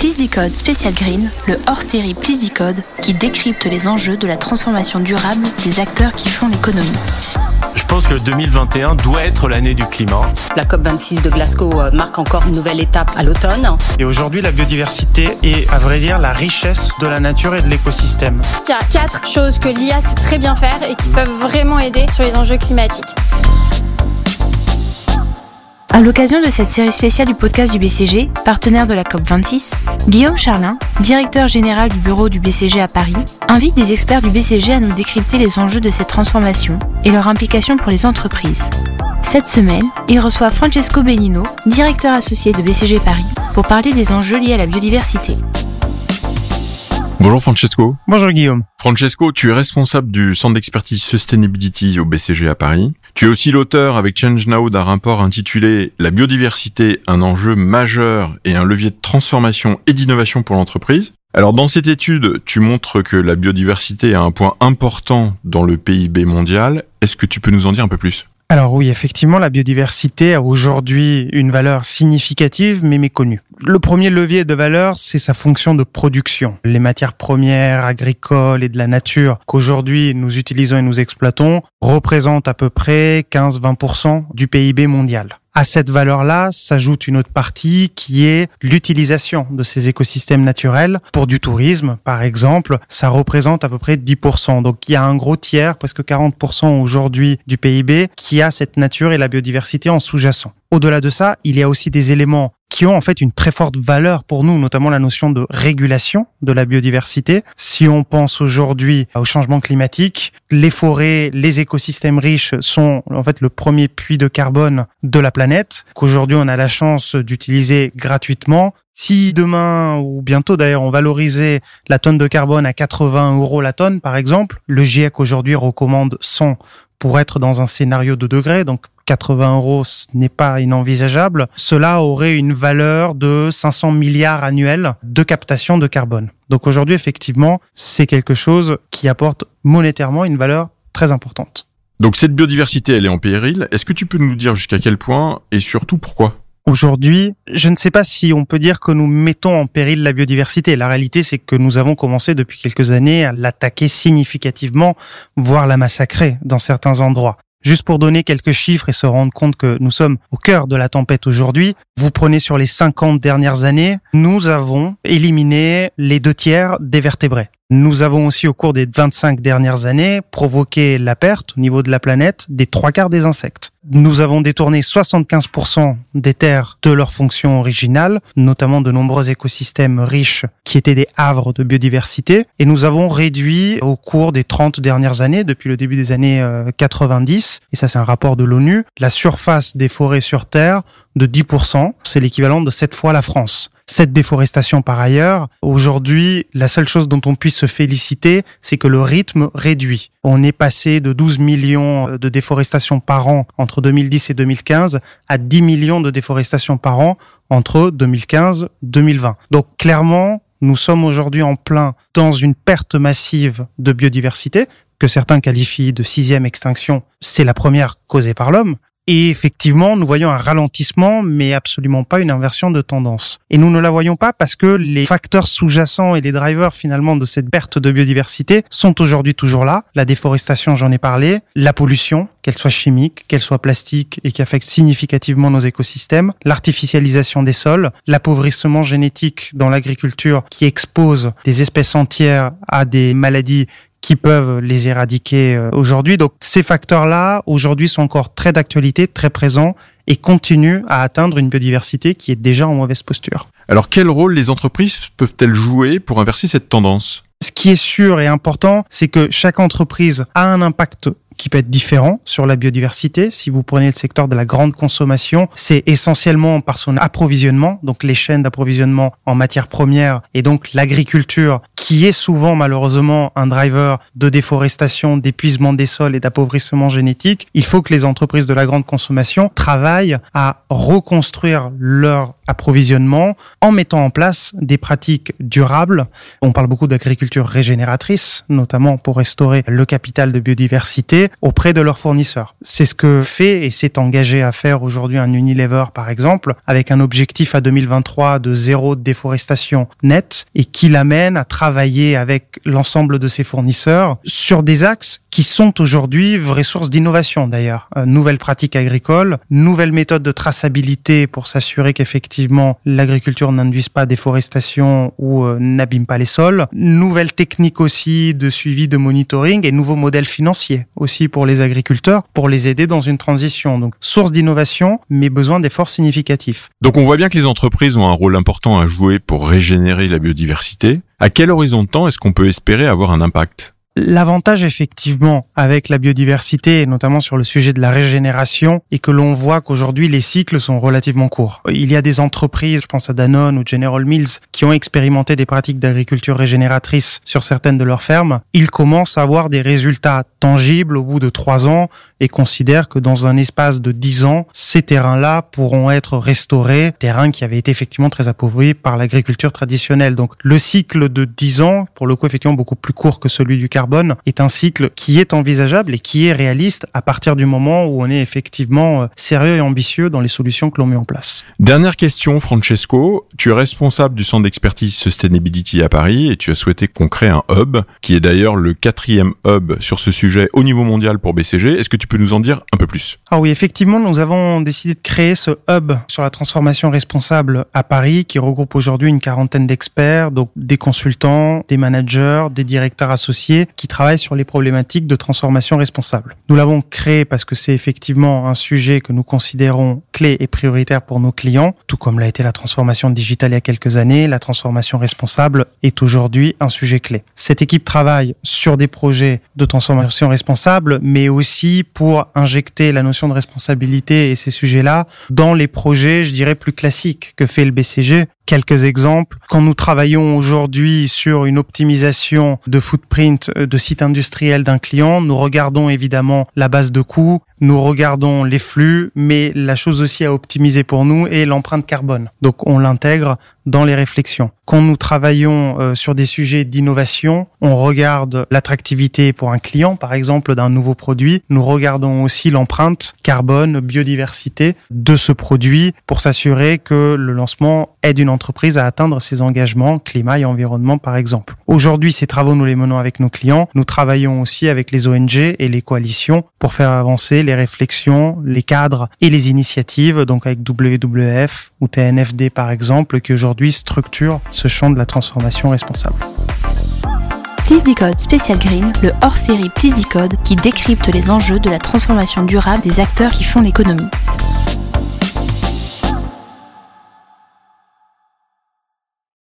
Please Decode Special Green, le hors-série Please Decode qui décrypte les enjeux de la transformation durable des acteurs qui font l'économie. Je pense que 2021 doit être l'année du climat. La COP26 de Glasgow euh, marque encore une nouvelle étape à l'automne. Et aujourd'hui, la biodiversité est, à vrai dire, la richesse de la nature et de l'écosystème. Il y a quatre choses que l'IA sait très bien faire et qui peuvent vraiment aider sur les enjeux climatiques. À l'occasion de cette série spéciale du podcast du BCG, partenaire de la COP26, Guillaume Charlin, directeur général du bureau du BCG à Paris, invite des experts du BCG à nous décrypter les enjeux de cette transformation et leur implication pour les entreprises. Cette semaine, il reçoit Francesco Benino, directeur associé de BCG Paris, pour parler des enjeux liés à la biodiversité. Bonjour Francesco. Bonjour Guillaume. Francesco, tu es responsable du centre d'expertise Sustainability au BCG à Paris. Tu es aussi l'auteur avec Change Now d'un rapport intitulé La biodiversité, un enjeu majeur et un levier de transformation et d'innovation pour l'entreprise. Alors dans cette étude, tu montres que la biodiversité a un point important dans le PIB mondial. Est-ce que tu peux nous en dire un peu plus? Alors oui, effectivement, la biodiversité a aujourd'hui une valeur significative mais méconnue. Le premier levier de valeur, c'est sa fonction de production. Les matières premières agricoles et de la nature qu'aujourd'hui nous utilisons et nous exploitons représentent à peu près 15-20% du PIB mondial. À cette valeur-là s'ajoute une autre partie qui est l'utilisation de ces écosystèmes naturels pour du tourisme, par exemple. Ça représente à peu près 10%. Donc il y a un gros tiers, presque 40% aujourd'hui du PIB, qui a cette nature et la biodiversité en sous-jacent. Au-delà de ça, il y a aussi des éléments qui ont en fait une très forte valeur pour nous, notamment la notion de régulation de la biodiversité. Si on pense aujourd'hui au changement climatique, les forêts, les écosystèmes riches sont en fait le premier puits de carbone de la planète, qu'aujourd'hui on a la chance d'utiliser gratuitement. Si demain ou bientôt d'ailleurs on valorisait la tonne de carbone à 80 euros la tonne par exemple, le GIEC aujourd'hui recommande 100 pour être dans un scénario de degrés, donc 80 euros, ce n'est pas inenvisageable. Cela aurait une valeur de 500 milliards annuels de captation de carbone. Donc aujourd'hui, effectivement, c'est quelque chose qui apporte monétairement une valeur très importante. Donc cette biodiversité, elle est en péril. Est-ce que tu peux nous dire jusqu'à quel point et surtout pourquoi? Aujourd'hui, je ne sais pas si on peut dire que nous mettons en péril la biodiversité. La réalité, c'est que nous avons commencé depuis quelques années à l'attaquer significativement, voire la massacrer dans certains endroits. Juste pour donner quelques chiffres et se rendre compte que nous sommes au cœur de la tempête aujourd'hui, vous prenez sur les 50 dernières années, nous avons éliminé les deux tiers des vertébrés. Nous avons aussi au cours des 25 dernières années provoqué la perte au niveau de la planète des trois quarts des insectes. Nous avons détourné 75% des terres de leur fonction originale, notamment de nombreux écosystèmes riches qui étaient des havres de biodiversité, et nous avons réduit au cours des 30 dernières années, depuis le début des années 90, euh, et ça c'est un rapport de l'ONU, la surface des forêts sur Terre de 10%, c'est l'équivalent de 7 fois la France cette déforestation par ailleurs. Aujourd'hui, la seule chose dont on puisse se féliciter, c'est que le rythme réduit. On est passé de 12 millions de déforestation par an entre 2010 et 2015 à 10 millions de déforestation par an entre 2015 et 2020. Donc clairement, nous sommes aujourd'hui en plein dans une perte massive de biodiversité que certains qualifient de sixième extinction. C'est la première causée par l'homme. Et effectivement, nous voyons un ralentissement, mais absolument pas une inversion de tendance. Et nous ne la voyons pas parce que les facteurs sous-jacents et les drivers finalement de cette perte de biodiversité sont aujourd'hui toujours là. La déforestation, j'en ai parlé, la pollution, qu'elle soit chimique, qu'elle soit plastique et qui affecte significativement nos écosystèmes, l'artificialisation des sols, l'appauvrissement génétique dans l'agriculture qui expose des espèces entières à des maladies qui peuvent les éradiquer euh, aujourd'hui. Donc ces facteurs-là, aujourd'hui, sont encore très d'actualité, très présents et continuent à atteindre une biodiversité qui est déjà en mauvaise posture. Alors quel rôle les entreprises peuvent-elles jouer pour inverser cette tendance? Ce qui est sûr et important, c'est que chaque entreprise a un impact qui peut être différent sur la biodiversité. Si vous prenez le secteur de la grande consommation, c'est essentiellement par son approvisionnement, donc les chaînes d'approvisionnement en matières premières et donc l'agriculture qui est souvent malheureusement un driver de déforestation, d'épuisement des sols et d'appauvrissement génétique, il faut que les entreprises de la grande consommation travaillent à reconstruire leur approvisionnement en mettant en place des pratiques durables. On parle beaucoup d'agriculture régénératrice, notamment pour restaurer le capital de biodiversité auprès de leurs fournisseurs. C'est ce que fait et s'est engagé à faire aujourd'hui un Unilever, par exemple, avec un objectif à 2023 de zéro déforestation nette et qui l'amène à travailler avec l'ensemble de ses fournisseurs sur des axes qui sont aujourd'hui vraies sources d'innovation d'ailleurs. Euh, nouvelles pratiques agricoles, nouvelles méthodes de traçabilité pour s'assurer qu'effectivement l'agriculture n'induise pas déforestation ou euh, n'abîme pas les sols, nouvelles techniques aussi de suivi, de monitoring et nouveaux modèles financiers aussi pour les agriculteurs pour les aider dans une transition. Donc source d'innovation mais besoin d'efforts significatifs. Donc on voit bien que les entreprises ont un rôle important à jouer pour régénérer la biodiversité. À quel horizon de temps est-ce qu'on peut espérer avoir un impact? L'avantage effectivement avec la biodiversité, notamment sur le sujet de la régénération, est que l'on voit qu'aujourd'hui les cycles sont relativement courts. Il y a des entreprises, je pense à Danone ou General Mills, qui ont expérimenté des pratiques d'agriculture régénératrice sur certaines de leurs fermes. Ils commencent à avoir des résultats tangibles au bout de trois ans et considèrent que dans un espace de dix ans, ces terrains-là pourront être restaurés, terrains qui avaient été effectivement très appauvris par l'agriculture traditionnelle. Donc le cycle de dix ans, pour le coup effectivement beaucoup plus court que celui du carbone est un cycle qui est envisageable et qui est réaliste à partir du moment où on est effectivement euh, sérieux et ambitieux dans les solutions que l'on met en place. Dernière question, Francesco. Tu es responsable du centre d'expertise Sustainability à Paris et tu as souhaité qu'on crée un hub, qui est d'ailleurs le quatrième hub sur ce sujet au niveau mondial pour BCG. Est-ce que tu peux nous en dire un peu plus? Ah oui, effectivement, nous avons décidé de créer ce hub sur la transformation responsable à Paris, qui regroupe aujourd'hui une quarantaine d'experts, donc des consultants, des managers, des directeurs associés qui travaillent sur les problématiques de transformation responsable. Nous l'avons créé parce que c'est effectivement un sujet que nous considérons clé et prioritaire pour nos clients, tout comme l'a été la transformation digitale il y a quelques années, la transformation responsable est aujourd'hui un sujet clé. Cette équipe travaille sur des projets de transformation responsable, mais aussi pour injecter la notion de responsabilité et ces sujets-là dans les projets, je dirais, plus classiques que fait le BCG, quelques exemples. Quand nous travaillons aujourd'hui sur une optimisation de footprint de site industriel d'un client, nous regardons évidemment la base de coûts, nous regardons les flux, mais la chose aussi à optimiser pour nous est l'empreinte carbone. Donc on l'intègre dans les réflexions. Quand nous travaillons euh, sur des sujets d'innovation, on regarde l'attractivité pour un client, par exemple, d'un nouveau produit. Nous regardons aussi l'empreinte carbone, biodiversité de ce produit pour s'assurer que le lancement aide une entreprise à atteindre ses engagements climat et environnement, par exemple. Aujourd'hui, ces travaux, nous les menons avec nos clients. Nous travaillons aussi avec les ONG et les coalitions pour faire avancer les réflexions, les cadres et les initiatives, donc avec WWF ou TNFD, par exemple, qui aujourd'hui structure ce champ de la transformation responsable. Please Decode Special Green, le hors-série Please Decode qui décrypte les enjeux de la transformation durable des acteurs qui font l'économie.